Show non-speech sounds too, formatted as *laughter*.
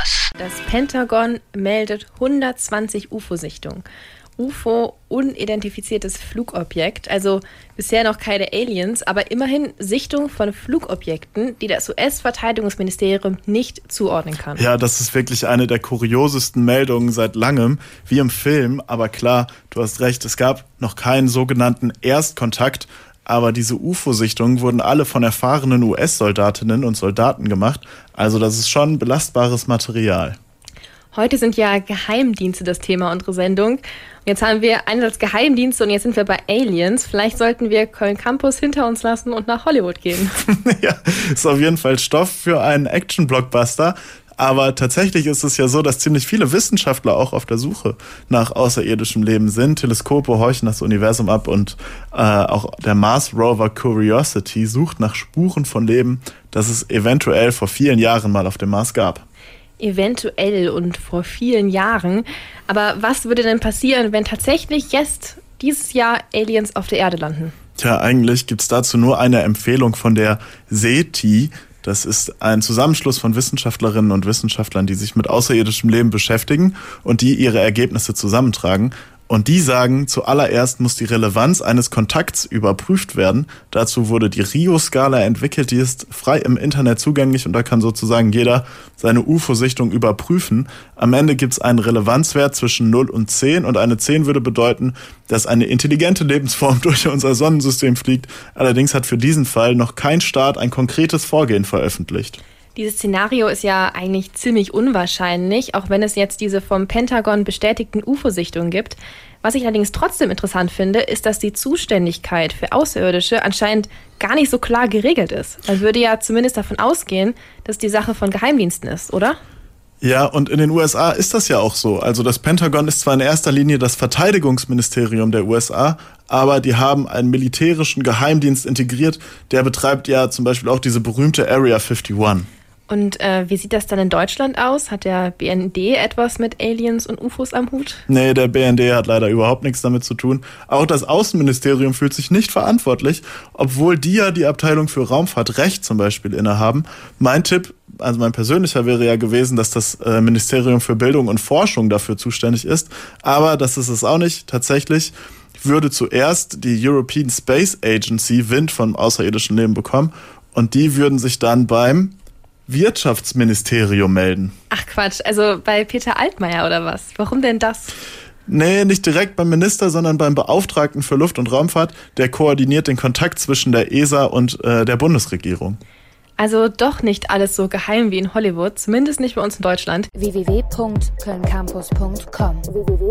Campus. Das Pentagon meldet 120 UFO-Sichtungen. UFO unidentifiziertes Flugobjekt, also bisher noch keine Aliens, aber immerhin Sichtung von Flugobjekten, die das US-Verteidigungsministerium nicht zuordnen kann. Ja, das ist wirklich eine der kuriosesten Meldungen seit langem, wie im Film, aber klar, du hast recht, es gab noch keinen sogenannten Erstkontakt, aber diese UFO-Sichtungen wurden alle von erfahrenen US-Soldatinnen und Soldaten gemacht, also das ist schon belastbares Material. Heute sind ja Geheimdienste das Thema unserer Sendung. Jetzt haben wir einerseits Geheimdienste und jetzt sind wir bei Aliens. Vielleicht sollten wir Köln Campus hinter uns lassen und nach Hollywood gehen. *laughs* ja, ist auf jeden Fall Stoff für einen Action-Blockbuster. Aber tatsächlich ist es ja so, dass ziemlich viele Wissenschaftler auch auf der Suche nach außerirdischem Leben sind. Teleskope horchen das Universum ab und äh, auch der Mars Rover Curiosity sucht nach Spuren von Leben, das es eventuell vor vielen Jahren mal auf dem Mars gab eventuell und vor vielen Jahren. Aber was würde denn passieren, wenn tatsächlich jetzt dieses Jahr Aliens auf der Erde landen? Tja, eigentlich gibt es dazu nur eine Empfehlung von der SETI. Das ist ein Zusammenschluss von Wissenschaftlerinnen und Wissenschaftlern, die sich mit außerirdischem Leben beschäftigen und die ihre Ergebnisse zusammentragen. Und die sagen, zuallererst muss die Relevanz eines Kontakts überprüft werden. Dazu wurde die Rio-Skala entwickelt, die ist frei im Internet zugänglich und da kann sozusagen jeder seine UFO-Sichtung überprüfen. Am Ende gibt es einen Relevanzwert zwischen 0 und 10 und eine 10 würde bedeuten, dass eine intelligente Lebensform *laughs* durch unser Sonnensystem fliegt. Allerdings hat für diesen Fall noch kein Staat ein konkretes Vorgehen veröffentlicht. Dieses Szenario ist ja eigentlich ziemlich unwahrscheinlich, auch wenn es jetzt diese vom Pentagon bestätigten UFO-Sichtungen gibt. Was ich allerdings trotzdem interessant finde, ist, dass die Zuständigkeit für Außerirdische anscheinend gar nicht so klar geregelt ist. Man würde ja zumindest davon ausgehen, dass die Sache von Geheimdiensten ist, oder? Ja, und in den USA ist das ja auch so. Also das Pentagon ist zwar in erster Linie das Verteidigungsministerium der USA, aber die haben einen militärischen Geheimdienst integriert, der betreibt ja zum Beispiel auch diese berühmte Area 51. Und äh, wie sieht das dann in Deutschland aus? Hat der BND etwas mit Aliens und UFOs am Hut? Nee, der BND hat leider überhaupt nichts damit zu tun. Auch das Außenministerium fühlt sich nicht verantwortlich, obwohl die ja die Abteilung für Raumfahrtrecht zum Beispiel innehaben. Mein Tipp, also mein persönlicher wäre ja gewesen, dass das äh, Ministerium für Bildung und Forschung dafür zuständig ist. Aber das ist es auch nicht. Tatsächlich würde zuerst die European Space Agency Wind vom außerirdischen Leben bekommen und die würden sich dann beim Wirtschaftsministerium melden. Ach Quatsch, also bei Peter Altmaier oder was? Warum denn das? Nee, nicht direkt beim Minister, sondern beim Beauftragten für Luft- und Raumfahrt. Der koordiniert den Kontakt zwischen der ESA und äh, der Bundesregierung. Also doch nicht alles so geheim wie in Hollywood, zumindest nicht bei uns in Deutschland. www.kölncampus.com www